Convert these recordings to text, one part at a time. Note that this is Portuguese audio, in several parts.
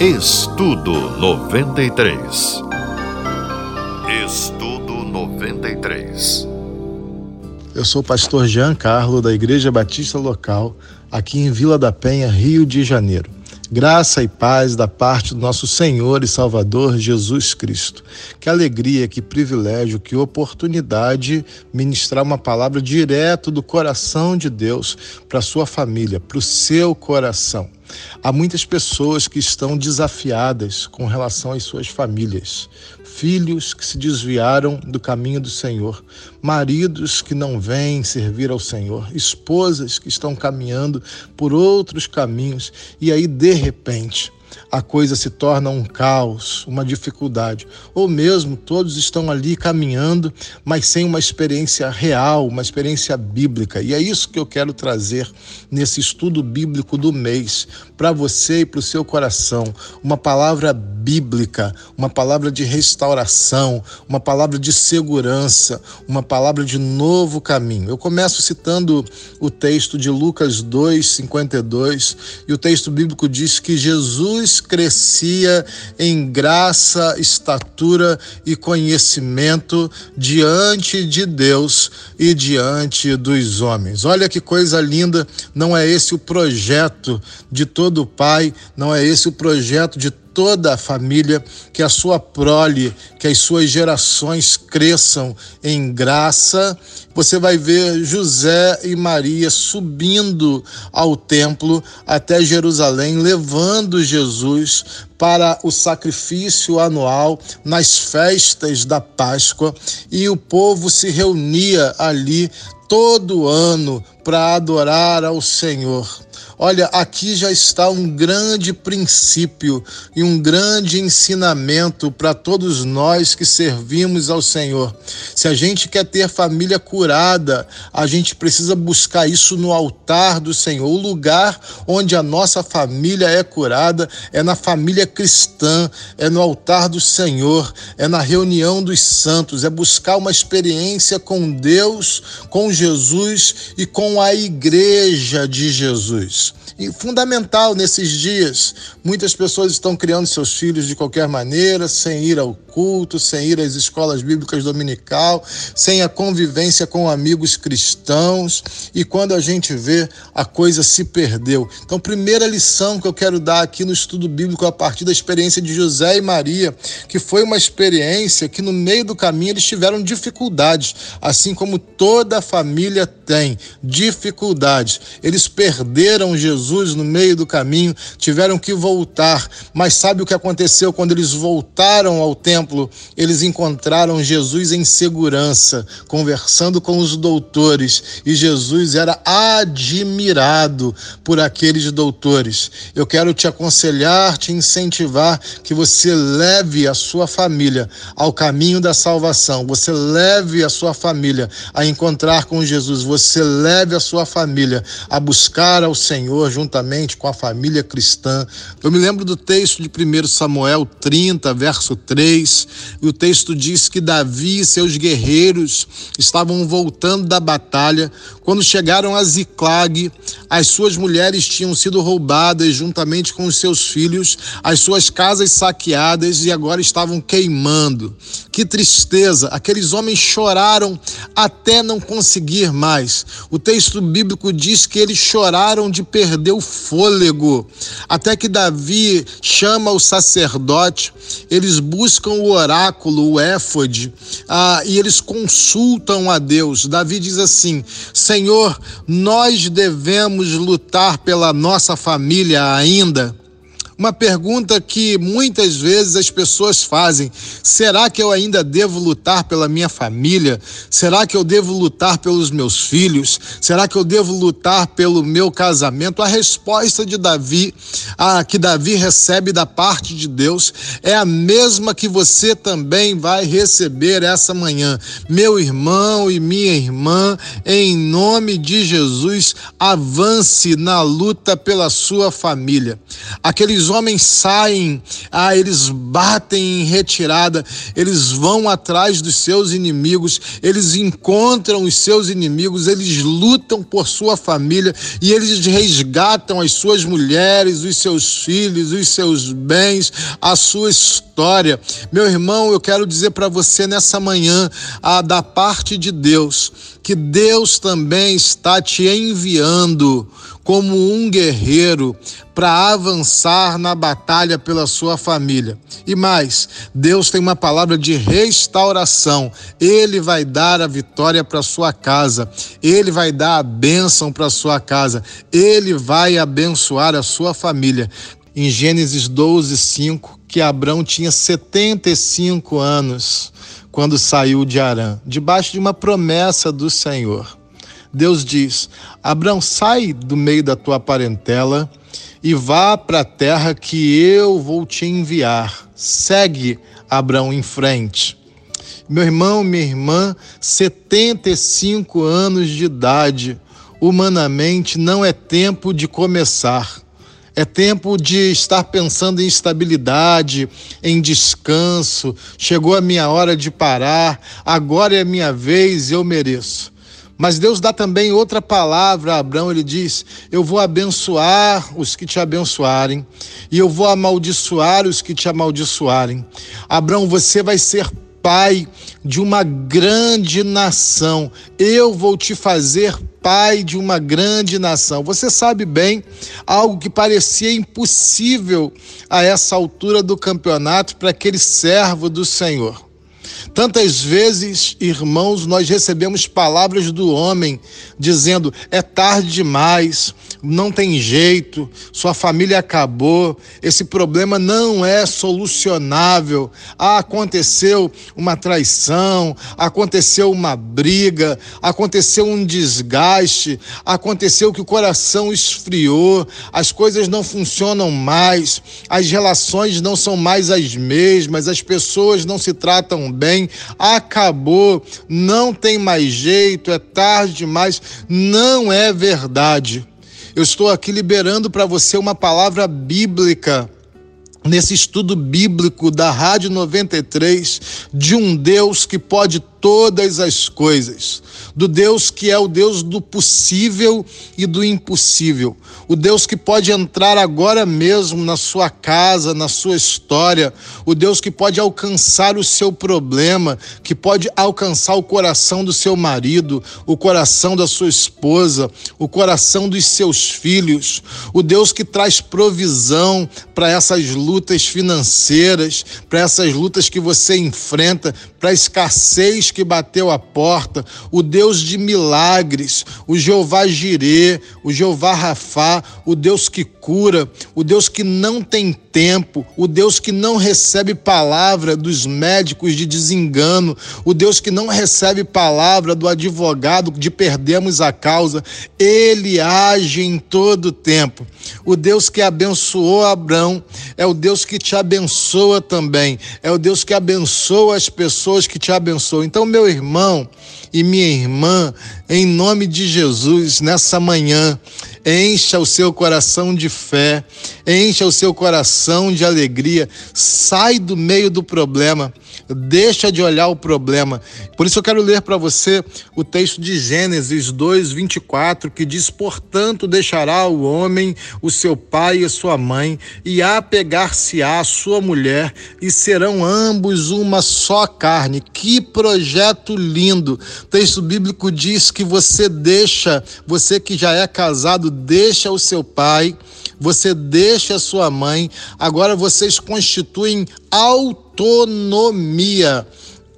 Estudo 93. Estudo 93. Eu sou o pastor Jean Carlo da Igreja Batista Local, aqui em Vila da Penha, Rio de Janeiro. Graça e paz da parte do nosso Senhor e Salvador Jesus Cristo. Que alegria, que privilégio, que oportunidade ministrar uma palavra direto do coração de Deus para sua família, para o seu coração. Há muitas pessoas que estão desafiadas com relação às suas famílias, filhos que se desviaram do caminho do Senhor, maridos que não vêm servir ao Senhor, esposas que estão caminhando por outros caminhos e aí de repente a coisa se torna um caos, uma dificuldade, ou mesmo todos estão ali caminhando, mas sem uma experiência real, uma experiência bíblica. E é isso que eu quero trazer nesse estudo bíblico do mês, para você e para o seu coração. Uma palavra bíblica, uma palavra de restauração, uma palavra de segurança, uma palavra de novo caminho. Eu começo citando o texto de Lucas 2, 52, e o texto bíblico diz que Jesus crescia em graça, estatura e conhecimento diante de Deus e diante dos homens. Olha que coisa linda, não é esse o projeto de todo pai, não é esse o projeto de toda a família, que a sua prole, que as suas gerações cresçam em graça. Você vai ver José e Maria subindo ao templo até Jerusalém, levando Jesus para o sacrifício anual nas festas da Páscoa, e o povo se reunia ali todo ano para adorar ao Senhor. Olha, aqui já está um grande princípio e um grande ensinamento para todos nós que servimos ao Senhor. Se a gente quer ter família curada, a gente precisa buscar isso no altar do Senhor. O lugar onde a nossa família é curada é na família cristã, é no altar do Senhor, é na reunião dos santos, é buscar uma experiência com Deus, com Jesus e com a igreja de Jesus fundamental nesses dias. Muitas pessoas estão criando seus filhos de qualquer maneira, sem ir ao culto, sem ir às escolas bíblicas dominical, sem a convivência com amigos cristãos. E quando a gente vê, a coisa se perdeu. Então, primeira lição que eu quero dar aqui no estudo bíblico a partir da experiência de José e Maria, que foi uma experiência que no meio do caminho eles tiveram dificuldades, assim como toda a família tem dificuldades. Eles perderam Jesus no meio do caminho, tiveram que voltar. Mas sabe o que aconteceu quando eles voltaram ao templo? Eles encontraram Jesus em segurança, conversando com os doutores, e Jesus era admirado por aqueles doutores. Eu quero te aconselhar, te incentivar que você leve a sua família ao caminho da salvação. Você leve a sua família a encontrar com Jesus você leve a sua família a buscar ao Senhor juntamente com a família cristã. Eu me lembro do texto de 1 Samuel 30, verso 3, e o texto diz que Davi e seus guerreiros estavam voltando da batalha quando chegaram a Ziclag. As suas mulheres tinham sido roubadas juntamente com os seus filhos, as suas casas saqueadas e agora estavam queimando. Que tristeza! Aqueles homens choraram até não conseguir mais. O texto bíblico diz que eles choraram de perder o fôlego, até que Davi chama o sacerdote, eles buscam o oráculo, o éfode, ah, e eles consultam a Deus. Davi diz assim: Senhor, nós devemos lutar pela nossa família ainda. Uma pergunta que muitas vezes as pessoas fazem: será que eu ainda devo lutar pela minha família? Será que eu devo lutar pelos meus filhos? Será que eu devo lutar pelo meu casamento? A resposta de Davi, a que Davi recebe da parte de Deus, é a mesma que você também vai receber essa manhã. Meu irmão e minha irmã, em nome de Jesus, avance na luta pela sua família. Aqueles Os homens saem, ah, eles batem em retirada, eles vão atrás dos seus inimigos, eles encontram os seus inimigos, eles lutam por sua família e eles resgatam as suas mulheres, os seus filhos, os seus bens, a sua história. Meu irmão, eu quero dizer para você nessa manhã, a da parte de Deus, que Deus também está te enviando como um guerreiro para avançar na batalha pela sua família. E mais, Deus tem uma palavra de restauração. Ele vai dar a vitória para sua casa. Ele vai dar a bênção para sua casa. Ele vai abençoar a sua família. Em Gênesis 12, 5, que Abraão tinha 75 anos quando saiu de Arã, debaixo de uma promessa do Senhor. Deus diz: Abraão, sai do meio da tua parentela e vá para a terra que eu vou te enviar. Segue Abraão em frente. Meu irmão, minha irmã, 75 anos de idade, humanamente não é tempo de começar. É tempo de estar pensando em estabilidade, em descanso. Chegou a minha hora de parar, agora é a minha vez, eu mereço. Mas Deus dá também outra palavra a Abraão, ele diz: Eu vou abençoar os que te abençoarem, e eu vou amaldiçoar os que te amaldiçoarem. Abraão, você vai ser pai de uma grande nação. Eu vou te fazer pai de uma grande nação. Você sabe bem, algo que parecia impossível a essa altura do campeonato para aquele servo do Senhor. Tantas vezes, irmãos, nós recebemos palavras do homem dizendo: é tarde demais, não tem jeito, sua família acabou, esse problema não é solucionável. Ah, aconteceu uma traição, aconteceu uma briga, aconteceu um desgaste, aconteceu que o coração esfriou, as coisas não funcionam mais, as relações não são mais as mesmas, as pessoas não se tratam bem, acabou, não tem mais jeito, é tarde demais. Não é verdade. Eu estou aqui liberando para você uma palavra bíblica nesse estudo bíblico da Rádio 93 de um Deus que pode todas as coisas, do Deus que é o Deus do possível e do impossível, o Deus que pode entrar agora mesmo na sua casa, na sua história, o Deus que pode alcançar o seu problema, que pode alcançar o coração do seu marido, o coração da sua esposa, o coração dos seus filhos, o Deus que traz provisão para essas lutas financeiras, para essas lutas que você enfrenta, para a escassez que bateu a porta, o Deus de milagres, o Jeová Jirê, o Jeová Rafá, o Deus que cura, o Deus que não tem tempo, o Deus que não recebe palavra dos médicos de desengano, o Deus que não recebe palavra do advogado de perdemos a causa, ele age em todo tempo. O Deus que abençoou Abraão é o Deus que te abençoa também, é o Deus que abençoa as pessoas que te abençoam. Então, meu irmão e minha irmã, em nome de Jesus, nessa manhã, encha o seu coração de fé, encha o seu coração de alegria, sai do meio do problema deixa de olhar o problema. Por isso eu quero ler para você o texto de Gênesis 2, 24, que diz: Portanto, deixará o homem o seu pai e a sua mãe, e apegar-se-á a sua mulher, e serão ambos uma só carne. Que projeto lindo! O texto bíblico diz que você deixa, você que já é casado, deixa o seu pai você deixa sua mãe, agora vocês constituem autonomia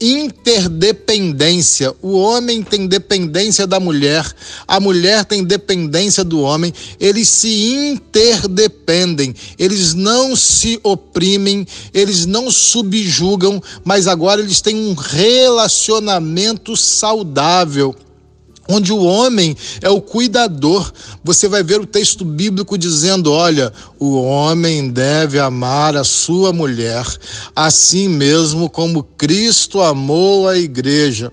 interdependência. O homem tem dependência da mulher, a mulher tem dependência do homem. Eles se interdependem, eles não se oprimem, eles não subjugam, mas agora eles têm um relacionamento saudável onde o homem é o cuidador. Você vai ver o texto bíblico dizendo: olha, o homem deve amar a sua mulher, assim mesmo como Cristo amou a igreja.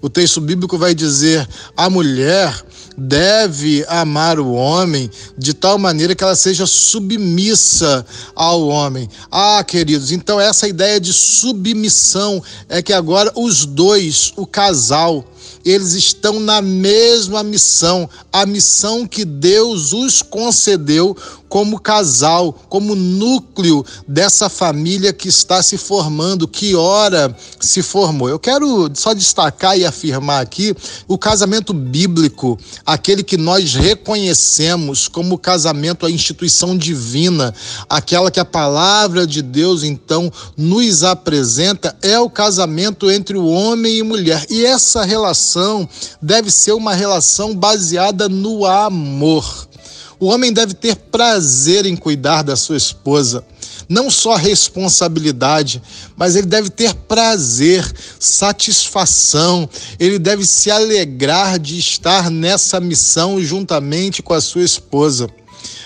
O texto bíblico vai dizer: a mulher deve amar o homem de tal maneira que ela seja submissa ao homem. Ah, queridos, então essa ideia de submissão é que agora os dois, o casal, eles estão na mesma missão, a missão que Deus os concedeu como casal, como núcleo dessa família que está se formando, que ora se formou. Eu quero só destacar e afirmar aqui o casamento bíblico, aquele que nós reconhecemos como casamento, a instituição divina, aquela que a palavra de Deus então nos apresenta, é o casamento entre o homem e mulher. E essa relação deve ser uma relação baseada no amor. O homem deve ter prazer em cuidar da sua esposa, não só responsabilidade, mas ele deve ter prazer, satisfação, ele deve se alegrar de estar nessa missão juntamente com a sua esposa.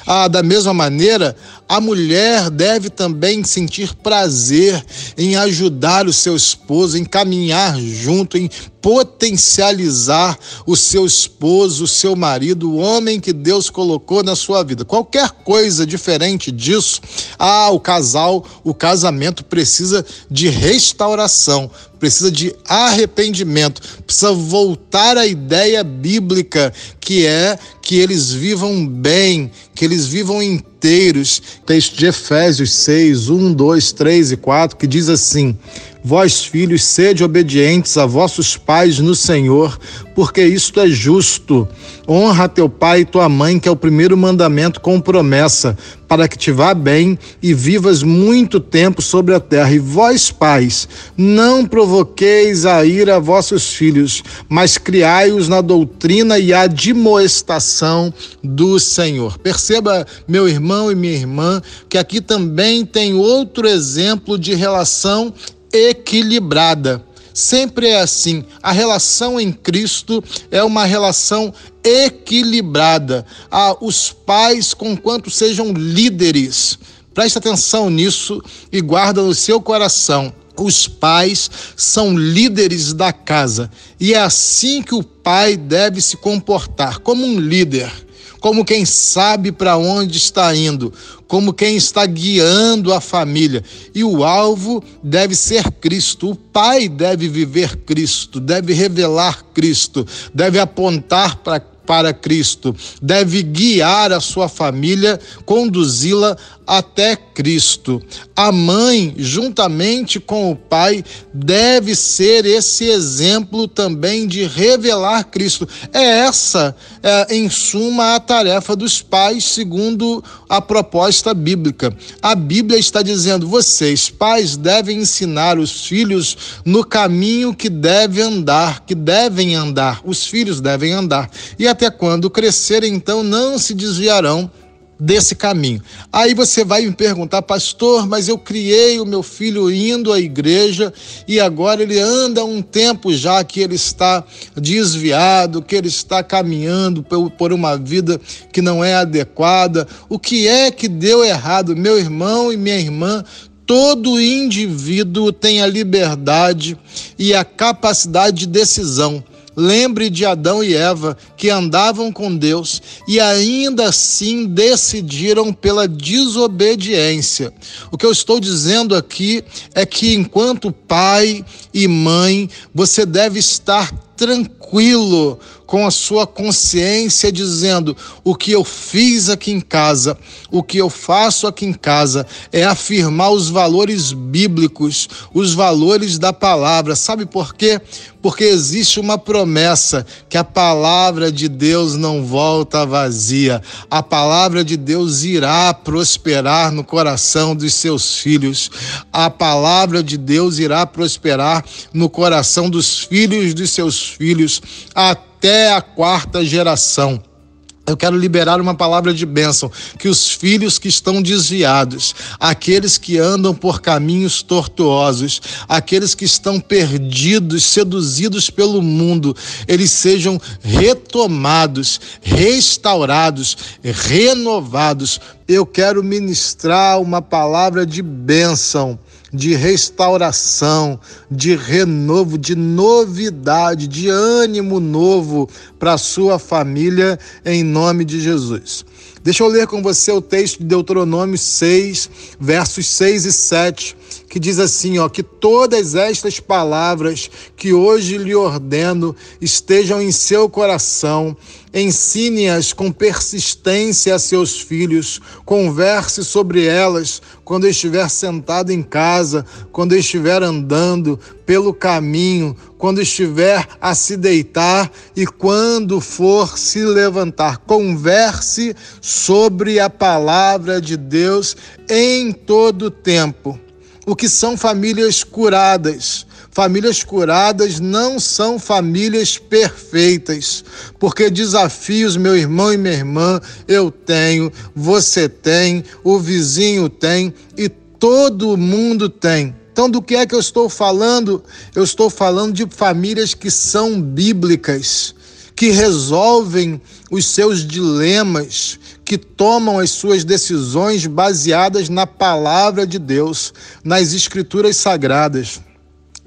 Ah, da mesma maneira, a mulher deve também sentir prazer em ajudar o seu esposo, em caminhar junto, em potencializar o seu esposo, o seu marido, o homem que Deus colocou na sua vida. Qualquer coisa diferente disso, ah, o casal, o casamento precisa de restauração, precisa de arrependimento, precisa voltar à ideia bíblica que é que eles vivam bem, que eles vivam inteiros. Texto de Efésios 6, 1, 2, 3 e 4, que diz assim: Vós, filhos, sede obedientes a vossos pais no Senhor, porque isto é justo. Honra teu pai e tua mãe, que é o primeiro mandamento com promessa, para que te vá bem e vivas muito tempo sobre a terra. E vós, pais, não provoqueis a ira a vossos filhos, mas criai-os na doutrina e admoestação do Senhor. Perceba, meu irmão e minha irmã, que aqui também tem outro exemplo de relação equilibrada. Sempre é assim. A relação em Cristo é uma relação equilibrada. Ah, os pais, conquanto sejam líderes, preste atenção nisso e guarda no seu coração. Os pais são líderes da casa e é assim que o pai deve se comportar, como um líder como quem sabe para onde está indo, como quem está guiando a família. E o alvo deve ser Cristo. O pai deve viver Cristo, deve revelar Cristo, deve apontar para para Cristo, deve guiar a sua família, conduzi-la até Cristo. A mãe, juntamente com o pai, deve ser esse exemplo também de revelar Cristo. É essa, é, em suma, a tarefa dos pais, segundo a proposta bíblica. A Bíblia está dizendo: vocês, pais, devem ensinar os filhos no caminho que deve andar, que devem andar. Os filhos devem andar. E até quando crescerem, então, não se desviarão desse caminho. Aí você vai me perguntar, pastor, mas eu criei o meu filho indo à igreja e agora ele anda um tempo já que ele está desviado, que ele está caminhando por uma vida que não é adequada. O que é que deu errado? Meu irmão e minha irmã, todo indivíduo tem a liberdade e a capacidade de decisão Lembre de Adão e Eva que andavam com Deus e ainda assim decidiram pela desobediência. O que eu estou dizendo aqui é que enquanto pai e mãe, você deve estar tranquilo com a sua consciência, dizendo: o que eu fiz aqui em casa, o que eu faço aqui em casa é afirmar os valores bíblicos, os valores da palavra. Sabe por quê? Porque existe uma promessa que a palavra de Deus não volta vazia. A palavra de Deus irá prosperar no coração dos seus filhos. A palavra de Deus irá prosperar no coração dos filhos dos seus filhos até a quarta geração. Eu quero liberar uma palavra de bênção, que os filhos que estão desviados, aqueles que andam por caminhos tortuosos, aqueles que estão perdidos, seduzidos pelo mundo, eles sejam retomados, restaurados, renovados. Eu quero ministrar uma palavra de bênção de restauração, de renovo, de novidade, de ânimo novo para a sua família, em nome de Jesus. Deixa eu ler com você o texto de Deuteronômio 6, versos 6 e 7, que diz assim, ó, que todas estas palavras que hoje lhe ordeno estejam em seu coração, ensine-as com persistência a seus filhos, converse sobre elas quando estiver sentado em casa, quando estiver andando pelo caminho, quando estiver a se deitar e quando for se levantar. Converse sobre a palavra de Deus em todo tempo. O que são famílias curadas? Famílias curadas não são famílias perfeitas, porque desafios, meu irmão e minha irmã, eu tenho, você tem, o vizinho tem e todo mundo tem. Então, do que é que eu estou falando? Eu estou falando de famílias que são bíblicas, que resolvem os seus dilemas, que tomam as suas decisões baseadas na palavra de Deus, nas escrituras sagradas.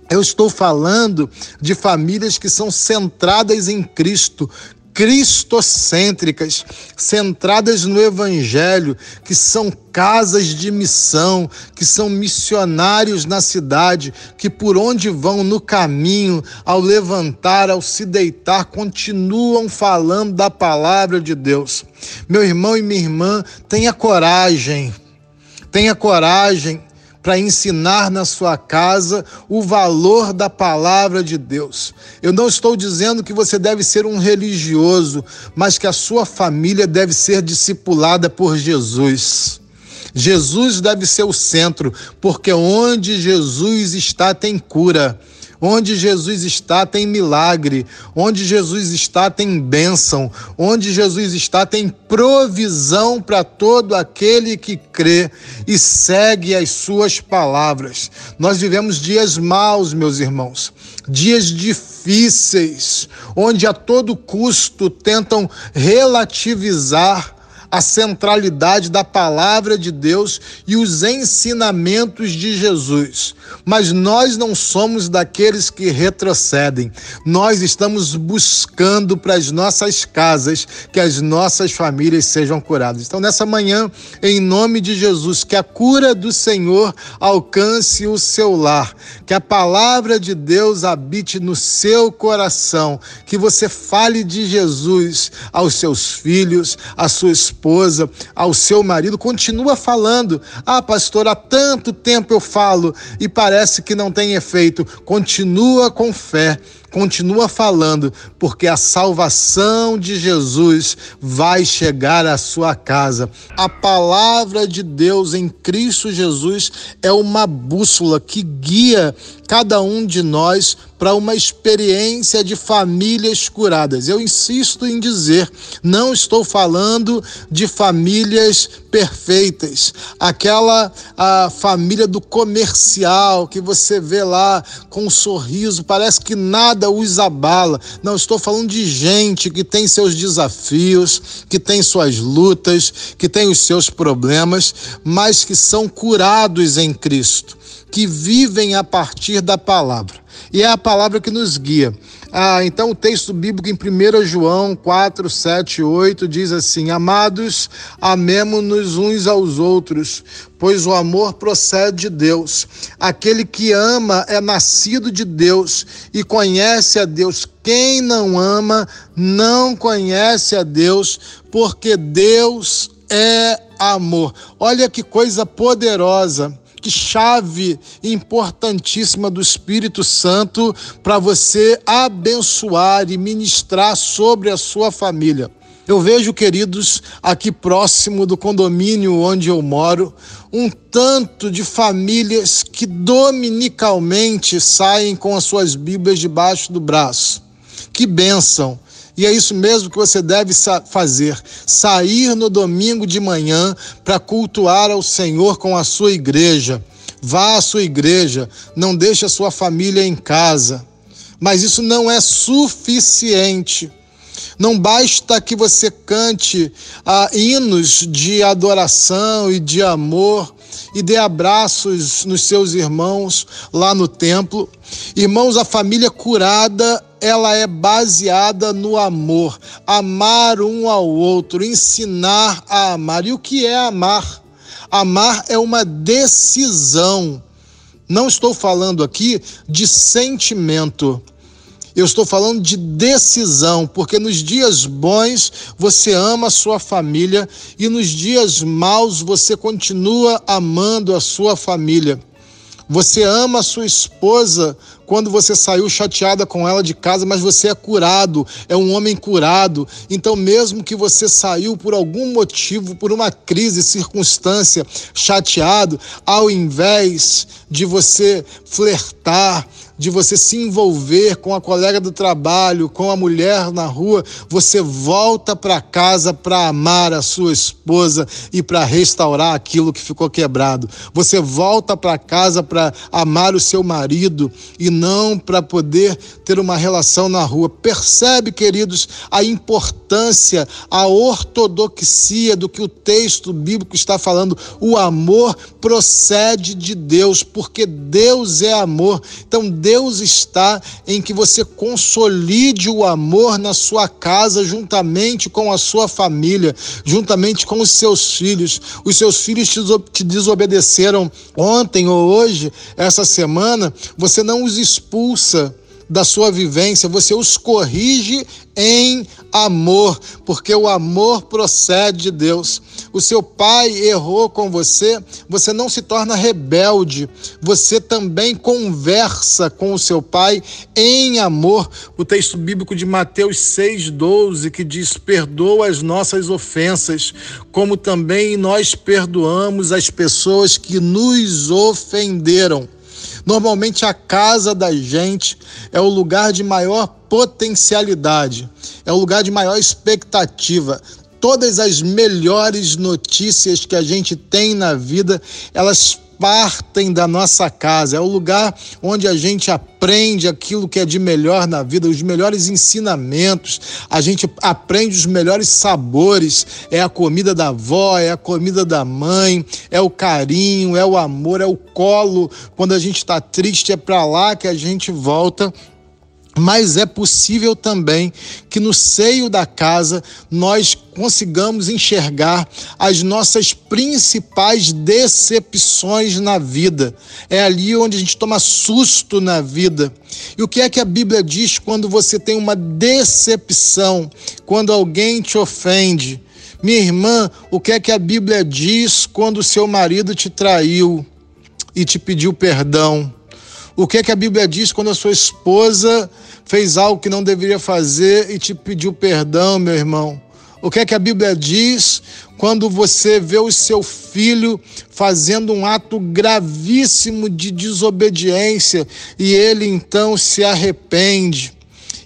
Eu estou falando de famílias que são centradas em Cristo, cristocêntricas, centradas no Evangelho, que são casas de missão, que são missionários na cidade, que por onde vão no caminho, ao levantar, ao se deitar, continuam falando da palavra de Deus. Meu irmão e minha irmã, tenha coragem, tenha coragem para ensinar na sua casa o valor da palavra de Deus. Eu não estou dizendo que você deve ser um religioso, mas que a sua família deve ser discipulada por Jesus. Jesus deve ser o centro, porque onde Jesus está tem cura. Onde Jesus está, tem milagre. Onde Jesus está, tem bênção. Onde Jesus está, tem provisão para todo aquele que crê e segue as suas palavras. Nós vivemos dias maus, meus irmãos, dias difíceis, onde a todo custo tentam relativizar a centralidade da palavra de Deus e os ensinamentos de Jesus. Mas nós não somos daqueles que retrocedem. Nós estamos buscando para as nossas casas que as nossas famílias sejam curadas. Então, nessa manhã, em nome de Jesus, que a cura do Senhor alcance o seu lar, que a palavra de Deus habite no seu coração, que você fale de Jesus aos seus filhos, à sua esposa esposa, ao seu marido, continua falando. Ah, pastor, há tanto tempo eu falo e parece que não tem efeito. Continua com fé continua falando, porque a salvação de Jesus vai chegar à sua casa. A palavra de Deus em Cristo Jesus é uma bússola que guia cada um de nós para uma experiência de famílias curadas. Eu insisto em dizer, não estou falando de famílias perfeitas, aquela a família do comercial que você vê lá com um sorriso, parece que nada os abala. Não estou falando de gente que tem seus desafios, que tem suas lutas, que tem os seus problemas, mas que são curados em Cristo que vivem a partir da palavra. E é a palavra que nos guia. Ah, então o texto bíblico em 1 João 4, 7 8 diz assim: Amados, amemo-nos uns aos outros, pois o amor procede de Deus. Aquele que ama é nascido de Deus e conhece a Deus. Quem não ama não conhece a Deus, porque Deus é amor. Olha que coisa poderosa chave importantíssima do Espírito Santo para você abençoar e ministrar sobre a sua família. Eu vejo, queridos, aqui próximo do condomínio onde eu moro, um tanto de famílias que dominicalmente saem com as suas Bíblias debaixo do braço. Que bênção! E é isso mesmo que você deve fazer: sair no domingo de manhã para cultuar ao Senhor com a sua igreja. Vá à sua igreja, não deixe a sua família em casa. Mas isso não é suficiente. Não basta que você cante ah, hinos de adoração e de amor e dê abraços nos seus irmãos lá no templo. Irmãos, a família curada ela é baseada no amor, amar um ao outro, ensinar a amar. E o que é amar? Amar é uma decisão. Não estou falando aqui de sentimento. Eu estou falando de decisão, porque nos dias bons você ama a sua família e nos dias maus você continua amando a sua família. Você ama a sua esposa quando você saiu chateada com ela de casa, mas você é curado, é um homem curado. Então, mesmo que você saiu por algum motivo, por uma crise, circunstância, chateado, ao invés de você flertar, de você se envolver com a colega do trabalho, com a mulher na rua, você volta para casa para amar a sua esposa e para restaurar aquilo que ficou quebrado. Você volta para casa para amar o seu marido e não para poder ter uma relação na rua. Percebe, queridos, a importância, a ortodoxia do que o texto bíblico está falando. O amor procede de Deus, porque Deus é amor. Então, Deus está em que você consolide o amor na sua casa, juntamente com a sua família, juntamente com os seus filhos. Os seus filhos te desobedeceram ontem ou hoje, essa semana, você não os expulsa da sua vivência, você os corrige em amor, porque o amor procede de Deus. O seu pai errou com você, você não se torna rebelde, você também conversa com o seu pai em amor. O texto bíblico de Mateus 6,12 que diz: perdoa as nossas ofensas, como também nós perdoamos as pessoas que nos ofenderam. Normalmente a casa da gente é o lugar de maior potencialidade, é o lugar de maior expectativa. Todas as melhores notícias que a gente tem na vida, elas partem da nossa casa, é o lugar onde a gente aprende aquilo que é de melhor na vida, os melhores ensinamentos, a gente aprende os melhores sabores, é a comida da avó, é a comida da mãe, é o carinho, é o amor, é o colo. Quando a gente está triste, é para lá que a gente volta mas é possível também que no seio da casa nós consigamos enxergar as nossas principais decepções na vida. É ali onde a gente toma susto na vida. E o que é que a Bíblia diz quando você tem uma decepção, quando alguém te ofende? Minha irmã, o que é que a Bíblia diz quando o seu marido te traiu e te pediu perdão? O que é que a Bíblia diz quando a sua esposa fez algo que não deveria fazer e te pediu perdão, meu irmão? O que é que a Bíblia diz quando você vê o seu filho fazendo um ato gravíssimo de desobediência e ele então se arrepende?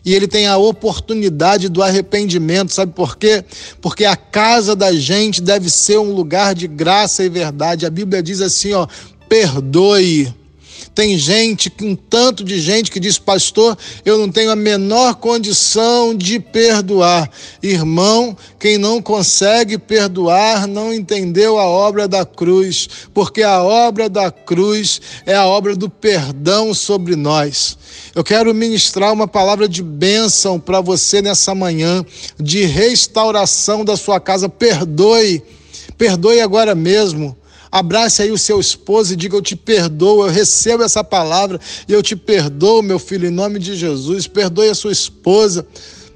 e ele tem a oportunidade do arrependimento. Sabe por quê? Porque a casa da gente deve ser um lugar de graça e verdade. A Bíblia diz assim, ó, perdoe tem gente, um tanto de gente que diz, pastor, eu não tenho a menor condição de perdoar. Irmão, quem não consegue perdoar não entendeu a obra da cruz, porque a obra da cruz é a obra do perdão sobre nós. Eu quero ministrar uma palavra de bênção para você nessa manhã, de restauração da sua casa. Perdoe, perdoe agora mesmo. Abrace aí o seu esposo e diga: Eu te perdoo, eu recebo essa palavra e eu te perdoo, meu filho, em nome de Jesus. Perdoe a sua esposa,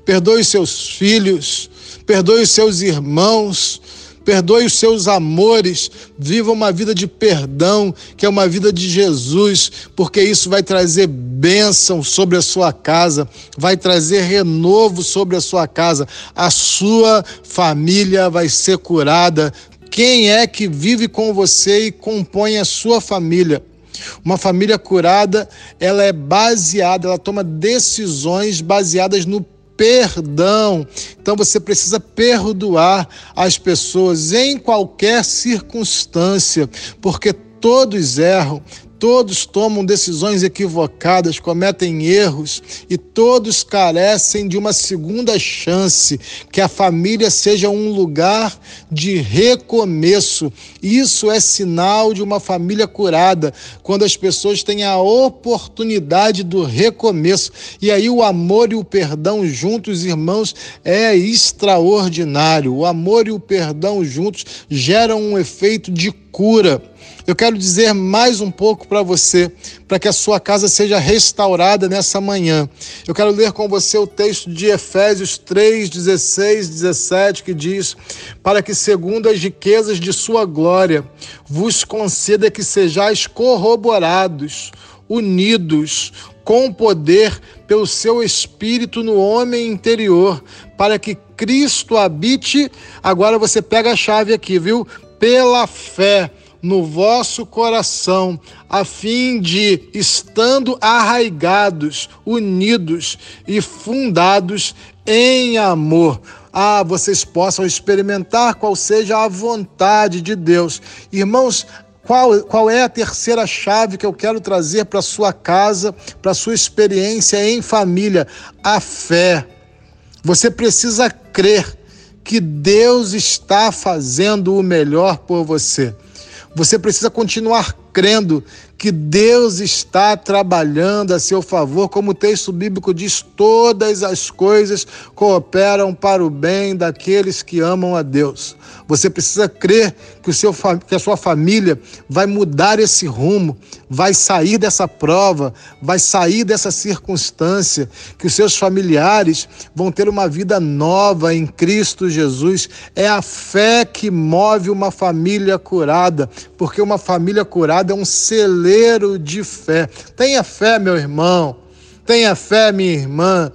perdoe os seus filhos, perdoe os seus irmãos perdoe os seus amores, viva uma vida de perdão, que é uma vida de Jesus, porque isso vai trazer bênção sobre a sua casa, vai trazer renovo sobre a sua casa, a sua família vai ser curada, quem é que vive com você e compõe a sua família? Uma família curada, ela é baseada, ela toma decisões baseadas no perdão. Então você precisa perdoar as pessoas em qualquer circunstância, porque todos erram, todos tomam decisões equivocadas, cometem erros e todos carecem de uma segunda chance, que a família seja um lugar de recomeço. Isso é sinal de uma família curada, quando as pessoas têm a oportunidade do recomeço. E aí o amor e o perdão juntos, irmãos, é extraordinário. O amor e o perdão juntos geram um efeito de cura. Eu quero dizer mais um pouco para você, para que a sua casa seja restaurada nessa manhã. Eu quero ler com você o texto de Efésios 3, 16, 17, que diz: Para que, segundo as riquezas de sua glória, vos conceda que sejais corroborados, unidos, com poder pelo seu espírito no homem interior, para que Cristo habite. Agora você pega a chave aqui, viu? Pela fé no vosso coração, a fim de, estando arraigados, unidos e fundados em amor, ah, vocês possam experimentar qual seja a vontade de Deus. Irmãos, qual, qual é a terceira chave que eu quero trazer para sua casa, para sua experiência em família? A fé. Você precisa crer que Deus está fazendo o melhor por você. Você precisa continuar crendo que Deus está trabalhando a seu favor, como o texto bíblico diz: todas as coisas cooperam para o bem daqueles que amam a Deus. Você precisa crer que, o seu, que a sua família vai mudar esse rumo, vai sair dessa prova, vai sair dessa circunstância, que os seus familiares vão ter uma vida nova em Cristo Jesus. É a fé que move uma família curada, porque uma família curada é um celeiro de fé. Tenha fé, meu irmão. Tenha fé, minha irmã.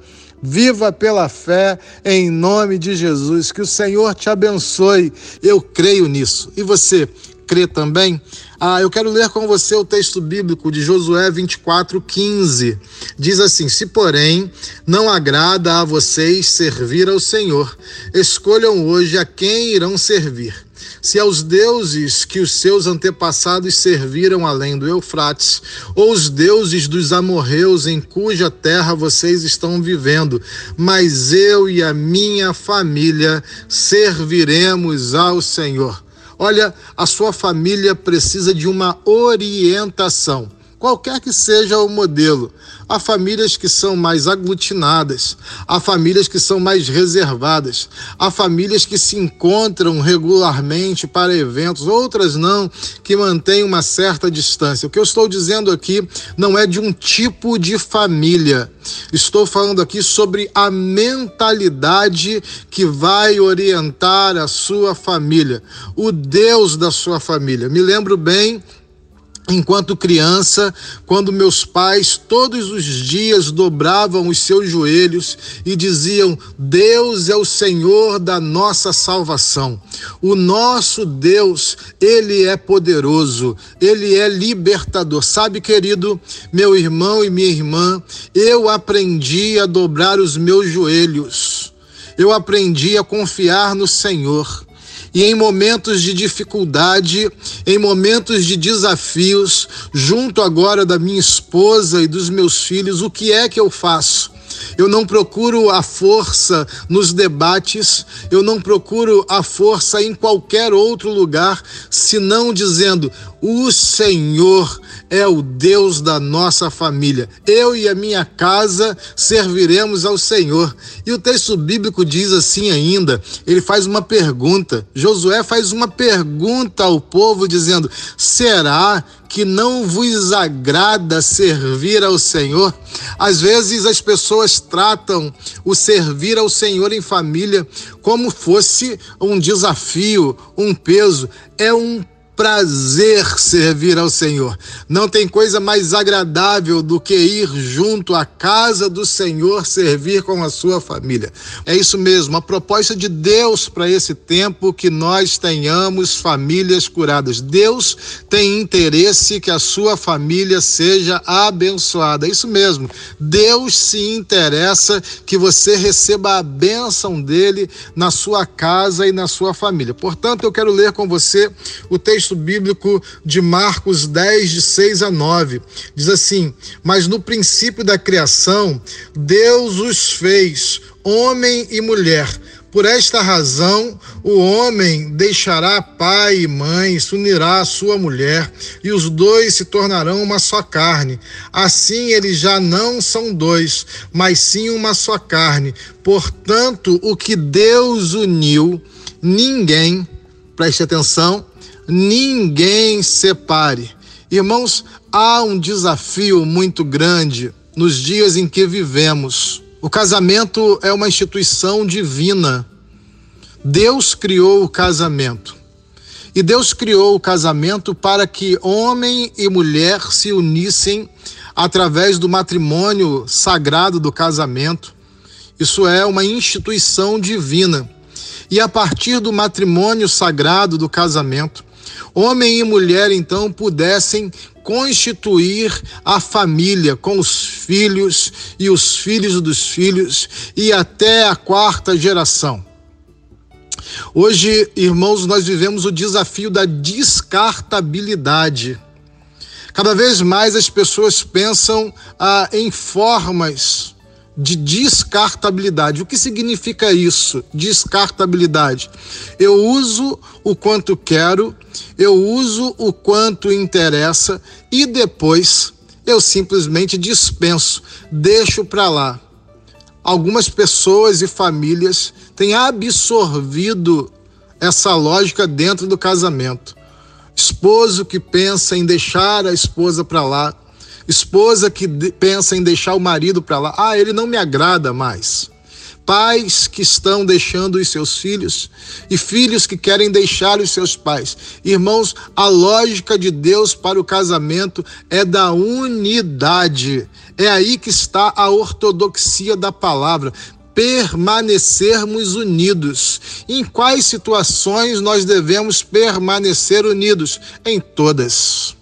Viva pela fé em nome de Jesus. Que o Senhor te abençoe. Eu creio nisso. E você crê também? Ah, eu quero ler com você o texto bíblico de Josué 24, 15. Diz assim: Se, porém, não agrada a vocês servir ao Senhor, escolham hoje a quem irão servir se aos deuses que os seus antepassados serviram além do Eufrates, ou os deuses dos amorreus em cuja terra vocês estão vivendo, mas eu e a minha família serviremos ao Senhor. Olha, a sua família precisa de uma orientação qualquer que seja o modelo. Há famílias que são mais aglutinadas, há famílias que são mais reservadas, há famílias que se encontram regularmente para eventos, outras não, que mantêm uma certa distância. O que eu estou dizendo aqui não é de um tipo de família. Estou falando aqui sobre a mentalidade que vai orientar a sua família, o Deus da sua família. Me lembro bem Enquanto criança, quando meus pais todos os dias dobravam os seus joelhos e diziam: Deus é o Senhor da nossa salvação. O nosso Deus, ele é poderoso, ele é libertador. Sabe, querido, meu irmão e minha irmã, eu aprendi a dobrar os meus joelhos. Eu aprendi a confiar no Senhor. E em momentos de dificuldade, em momentos de desafios, junto agora da minha esposa e dos meus filhos, o que é que eu faço? Eu não procuro a força nos debates, eu não procuro a força em qualquer outro lugar, senão dizendo: o Senhor é o Deus da nossa família. Eu e a minha casa serviremos ao Senhor. E o texto bíblico diz assim ainda: ele faz uma pergunta. Josué faz uma pergunta ao povo, dizendo: será que não vos agrada servir ao Senhor? Às vezes as pessoas tratam o servir ao Senhor em família como fosse um desafio, um peso. É um prazer servir ao Senhor. Não tem coisa mais agradável do que ir junto à casa do Senhor servir com a sua família. É isso mesmo, a proposta de Deus para esse tempo que nós tenhamos famílias curadas. Deus tem interesse que a sua família seja abençoada. É isso mesmo. Deus se interessa que você receba a bênção dele na sua casa e na sua família. Portanto, eu quero ler com você o texto texto bíblico de Marcos 10, de 6 a 9. Diz assim: Mas no princípio da criação, Deus os fez, homem e mulher. Por esta razão, o homem deixará pai e mãe, se unirá à sua mulher, e os dois se tornarão uma só carne. Assim, eles já não são dois, mas sim uma só carne. Portanto, o que Deus uniu, ninguém, preste atenção, ninguém separe. Irmãos, há um desafio muito grande nos dias em que vivemos o casamento é uma instituição divina. Deus criou o casamento. E Deus criou o casamento para que homem e mulher se unissem através do matrimônio sagrado do casamento. Isso é uma instituição divina. E a partir do matrimônio sagrado do casamento, homem e mulher então pudessem constituir a família com os filhos e os filhos dos filhos e até a quarta geração. Hoje, irmãos, nós vivemos o desafio da descartabilidade. Cada vez mais as pessoas pensam ah, em formas de descartabilidade. O que significa isso? Descartabilidade. Eu uso o quanto quero, eu uso o quanto interessa e depois eu simplesmente dispenso, deixo para lá. Algumas pessoas e famílias têm absorvido essa lógica dentro do casamento. Esposo que pensa em deixar a esposa para lá, esposa que pensa em deixar o marido para lá, ah, ele não me agrada mais. Pais que estão deixando os seus filhos e filhos que querem deixar os seus pais. Irmãos, a lógica de Deus para o casamento é da unidade. É aí que está a ortodoxia da palavra permanecermos unidos. Em quais situações nós devemos permanecer unidos? Em todas.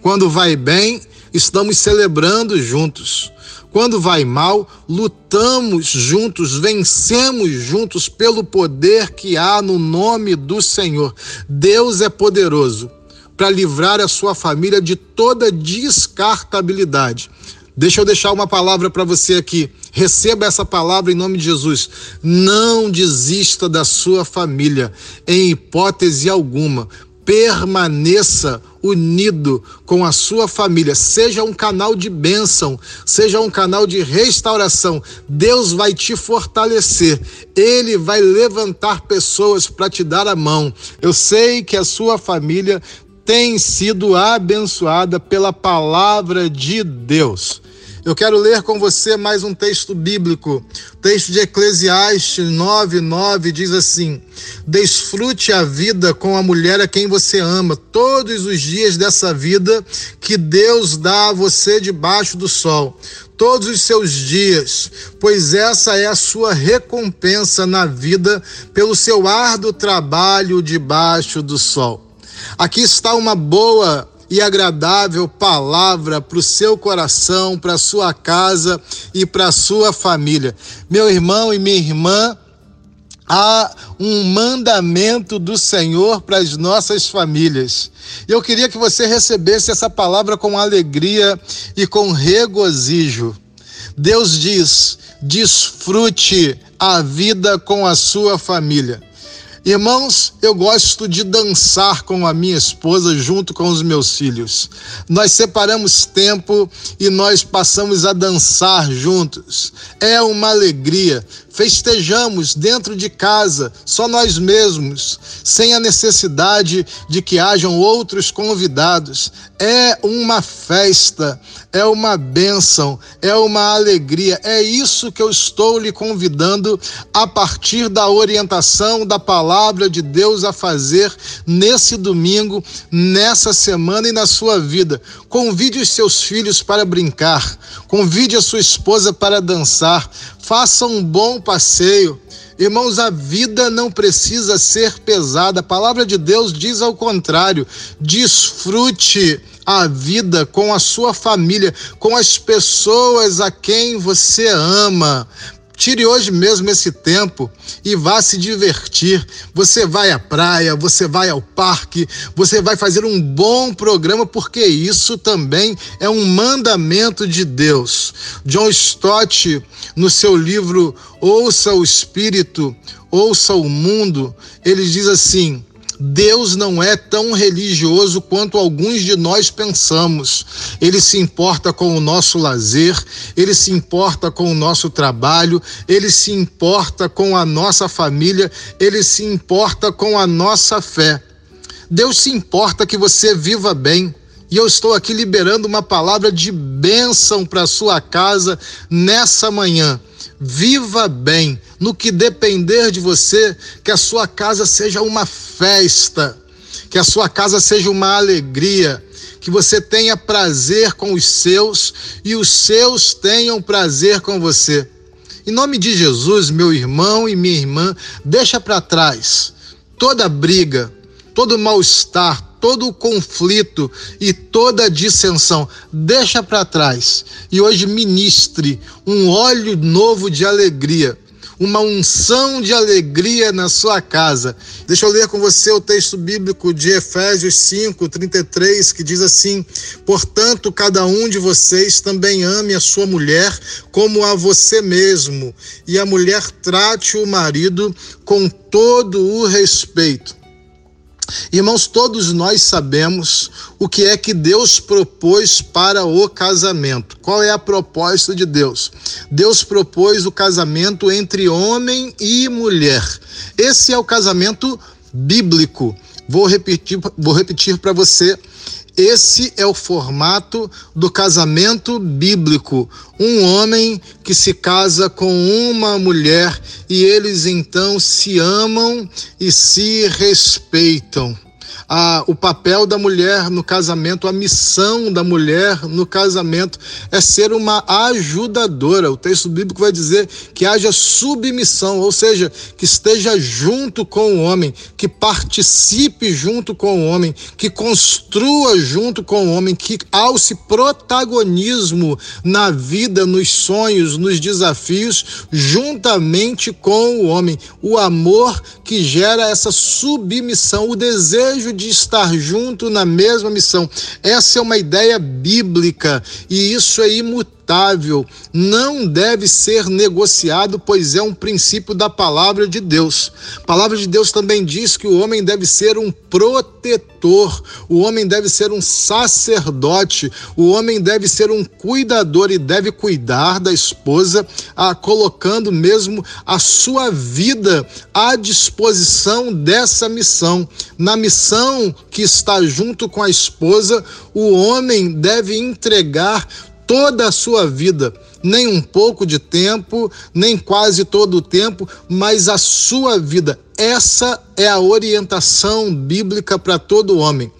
Quando vai bem, estamos celebrando juntos. Quando vai mal, lutamos juntos, vencemos juntos pelo poder que há no nome do Senhor. Deus é poderoso para livrar a sua família de toda descartabilidade. Deixa eu deixar uma palavra para você aqui. Receba essa palavra em nome de Jesus. Não desista da sua família, em hipótese alguma permaneça unido com a sua família, seja um canal de bênção, seja um canal de restauração. Deus vai te fortalecer, Ele vai levantar pessoas para te dar a mão. Eu sei que a sua família tem sido abençoada pela palavra de Deus. Eu quero ler com você mais um texto bíblico. O texto de Eclesiastes 9, 9 diz assim: Desfrute a vida com a mulher a quem você ama, todos os dias dessa vida que Deus dá a você debaixo do sol todos os seus dias, pois essa é a sua recompensa na vida pelo seu árduo trabalho debaixo do sol. Aqui está uma boa e agradável palavra para o seu coração, para a sua casa e para a sua família. Meu irmão e minha irmã, há um mandamento do Senhor para as nossas famílias. Eu queria que você recebesse essa palavra com alegria e com regozijo. Deus diz: desfrute a vida com a sua família. Irmãos, eu gosto de dançar com a minha esposa junto com os meus filhos. Nós separamos tempo e nós passamos a dançar juntos. É uma alegria. Festejamos dentro de casa, só nós mesmos, sem a necessidade de que hajam outros convidados. É uma festa, é uma bênção, é uma alegria. É isso que eu estou lhe convidando a partir da orientação da palavra de Deus a fazer nesse domingo, nessa semana e na sua vida. Convide os seus filhos para brincar, convide a sua esposa para dançar, faça um bom passeio. Irmãos, a vida não precisa ser pesada. A palavra de Deus diz ao contrário. Desfrute a vida com a sua família, com as pessoas a quem você ama. Tire hoje mesmo esse tempo e vá se divertir. Você vai à praia, você vai ao parque, você vai fazer um bom programa, porque isso também é um mandamento de Deus. John Stott, no seu livro Ouça o Espírito, Ouça o Mundo, ele diz assim Deus não é tão religioso quanto alguns de nós pensamos. Ele se importa com o nosso lazer, ele se importa com o nosso trabalho, ele se importa com a nossa família, ele se importa com a nossa fé. Deus se importa que você viva bem. E eu estou aqui liberando uma palavra de bênção para sua casa nessa manhã. Viva bem, no que depender de você, que a sua casa seja uma festa, que a sua casa seja uma alegria, que você tenha prazer com os seus e os seus tenham prazer com você. Em nome de Jesus, meu irmão e minha irmã, deixa para trás toda briga, todo mal-estar, todo o conflito e toda a dissensão. Deixa para trás e hoje ministre um óleo novo de alegria uma unção de alegria na sua casa. Deixa eu ler com você o texto bíblico de Efésios 5, 33, que diz assim: Portanto, cada um de vocês também ame a sua mulher como a você mesmo, e a mulher trate o marido com todo o respeito. Irmãos, todos nós sabemos o que é que Deus propôs para o casamento. Qual é a proposta de Deus? Deus propôs o casamento entre homem e mulher. Esse é o casamento bíblico. Vou repetir, vou repetir para você esse é o formato do casamento bíblico. Um homem que se casa com uma mulher e eles então se amam e se respeitam a, o papel da mulher no casamento, a missão da mulher no casamento é ser uma ajudadora. O texto bíblico vai dizer que haja submissão, ou seja, que esteja junto com o homem, que participe junto com o homem, que construa junto com o homem, que alce protagonismo na vida, nos sonhos, nos desafios, juntamente com o homem. O amor que gera essa submissão, o desejo de estar junto na mesma missão. Essa é uma ideia bíblica e isso é imutável imutável, não deve ser negociado, pois é um princípio da palavra de Deus. A palavra de Deus também diz que o homem deve ser um protetor, o homem deve ser um sacerdote, o homem deve ser um cuidador e deve cuidar da esposa, ah, colocando mesmo a sua vida à disposição dessa missão. Na missão que está junto com a esposa, o homem deve entregar toda a sua vida, nem um pouco de tempo, nem quase todo o tempo, mas a sua vida. Essa é a orientação bíblica para todo homem.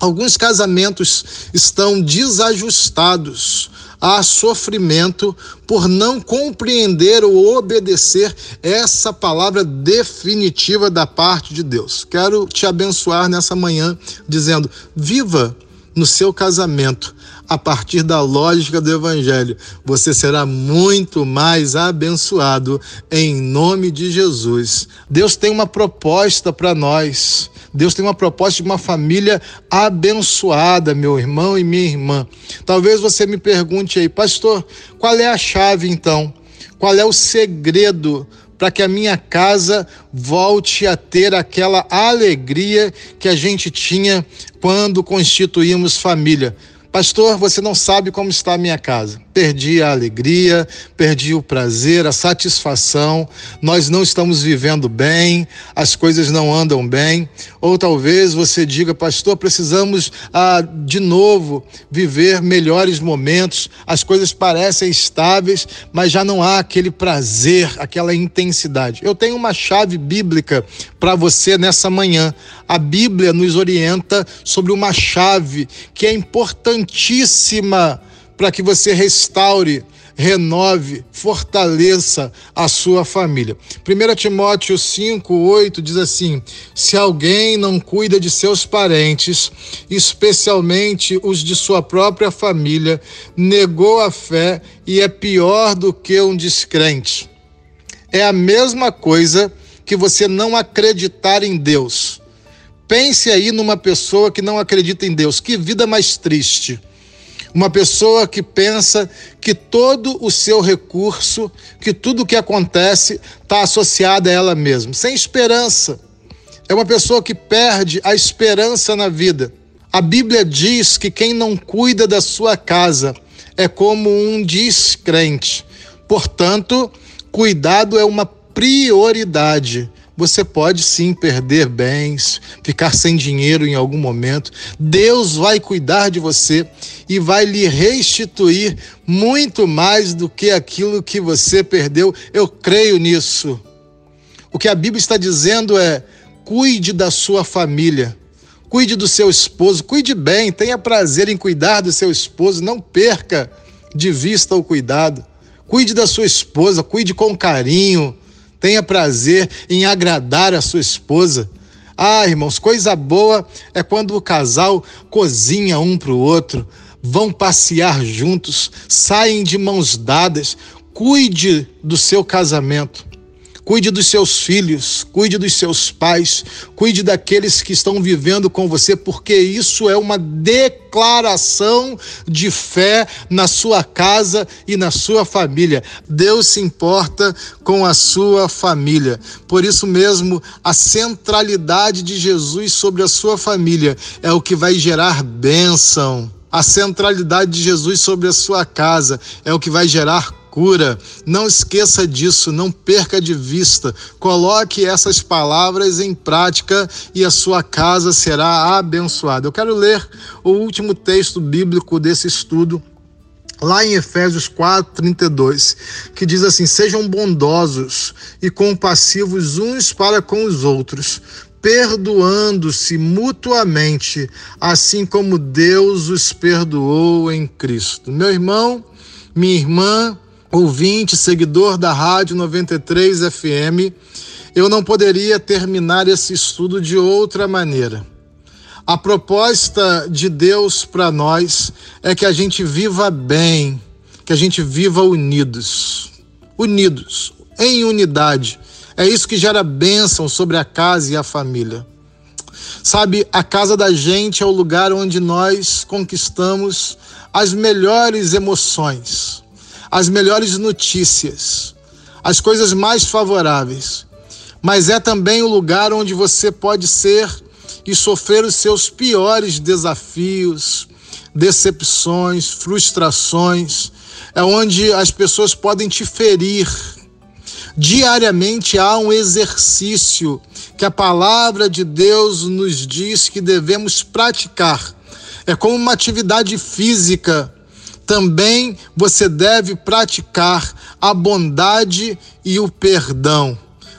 Alguns casamentos estão desajustados a sofrimento por não compreender ou obedecer essa palavra definitiva da parte de Deus. Quero te abençoar nessa manhã dizendo: viva no seu casamento a partir da lógica do Evangelho, você será muito mais abençoado em nome de Jesus. Deus tem uma proposta para nós. Deus tem uma proposta de uma família abençoada, meu irmão e minha irmã. Talvez você me pergunte aí, pastor, qual é a chave então? Qual é o segredo para que a minha casa volte a ter aquela alegria que a gente tinha quando constituímos família? Pastor, você não sabe como está a minha casa. Perdi a alegria, perdi o prazer, a satisfação. Nós não estamos vivendo bem, as coisas não andam bem. Ou talvez você diga, pastor, precisamos ah, de novo viver melhores momentos. As coisas parecem estáveis, mas já não há aquele prazer, aquela intensidade. Eu tenho uma chave bíblica para você nessa manhã. A Bíblia nos orienta sobre uma chave que é importantíssima para que você restaure renove, fortaleça a sua família. 1 Timóteo 5, 8 diz assim: Se alguém não cuida de seus parentes, especialmente os de sua própria família, negou a fé e é pior do que um descrente. É a mesma coisa que você não acreditar em Deus. Pense aí numa pessoa que não acredita em Deus. Que vida mais triste. Uma pessoa que pensa que todo o seu recurso, que tudo o que acontece está associado a ela mesma, sem esperança. É uma pessoa que perde a esperança na vida. A Bíblia diz que quem não cuida da sua casa é como um descrente. Portanto, cuidado é uma prioridade. Você pode sim perder bens, ficar sem dinheiro em algum momento. Deus vai cuidar de você e vai lhe restituir muito mais do que aquilo que você perdeu. Eu creio nisso. O que a Bíblia está dizendo é: cuide da sua família. Cuide do seu esposo, cuide bem, tenha prazer em cuidar do seu esposo, não perca de vista o cuidado. Cuide da sua esposa, cuide com carinho, Tenha prazer em agradar a sua esposa. Ah, irmãos, coisa boa é quando o casal cozinha um para o outro, vão passear juntos, saem de mãos dadas. Cuide do seu casamento. Cuide dos seus filhos, cuide dos seus pais, cuide daqueles que estão vivendo com você, porque isso é uma declaração de fé na sua casa e na sua família. Deus se importa com a sua família. Por isso mesmo, a centralidade de Jesus sobre a sua família é o que vai gerar bênção. A centralidade de Jesus sobre a sua casa é o que vai gerar cura. Não esqueça disso, não perca de vista. Coloque essas palavras em prática e a sua casa será abençoada. Eu quero ler o último texto bíblico desse estudo lá em Efésios 4:32, que diz assim: "Sejam bondosos e compassivos uns para com os outros, perdoando-se mutuamente, assim como Deus os perdoou em Cristo." Meu irmão, minha irmã, ouvinte, seguidor da Rádio 93 FM, eu não poderia terminar esse estudo de outra maneira. A proposta de Deus para nós é que a gente viva bem, que a gente viva unidos. Unidos, em unidade. É isso que gera bênção sobre a casa e a família. Sabe, a casa da gente é o lugar onde nós conquistamos as melhores emoções as melhores notícias, as coisas mais favoráveis. Mas é também o lugar onde você pode ser e sofrer os seus piores desafios, decepções, frustrações. É onde as pessoas podem te ferir. Diariamente há um exercício que a palavra de Deus nos diz que devemos praticar. É como uma atividade física também você deve praticar a bondade e o perdão.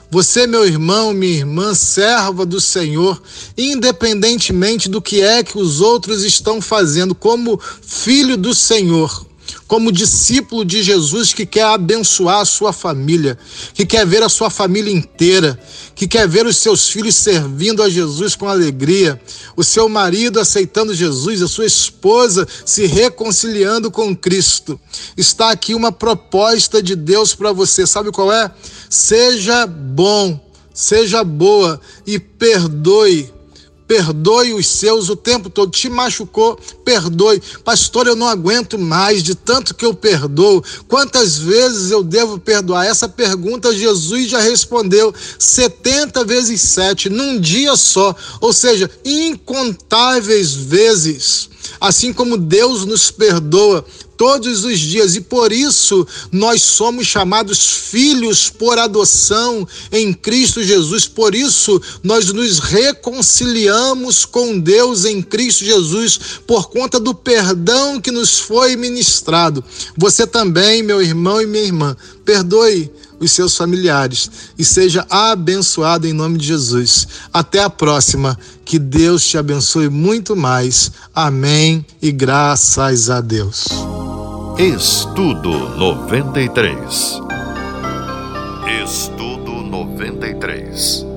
Você, meu irmão, minha irmã, serva do Senhor, independentemente do que é que os outros estão fazendo, como filho do Senhor, como discípulo de Jesus que quer abençoar a sua família, que quer ver a sua família inteira, que quer ver os seus filhos servindo a Jesus com alegria, o seu marido aceitando Jesus, a sua esposa se reconciliando com Cristo. Está aqui uma proposta de Deus para você. Sabe qual é? Seja bom, seja boa e perdoe perdoe os seus o tempo todo. Te machucou, perdoe. Pastor, eu não aguento mais de tanto que eu perdoo. Quantas vezes eu devo perdoar? Essa pergunta Jesus já respondeu 70 vezes 7, num dia só. Ou seja, incontáveis vezes. Assim como Deus nos perdoa todos os dias e por isso nós somos chamados filhos por adoção em Cristo Jesus. Por isso nós nos reconciliamos com Deus em Cristo Jesus por conta do perdão que nos foi ministrado. Você também, meu irmão e minha irmã, perdoe os seus familiares e seja abençoado em nome de Jesus. Até a próxima. Que Deus te abençoe muito mais. Amém e graças a Deus. Estudo 93. Estudo 93.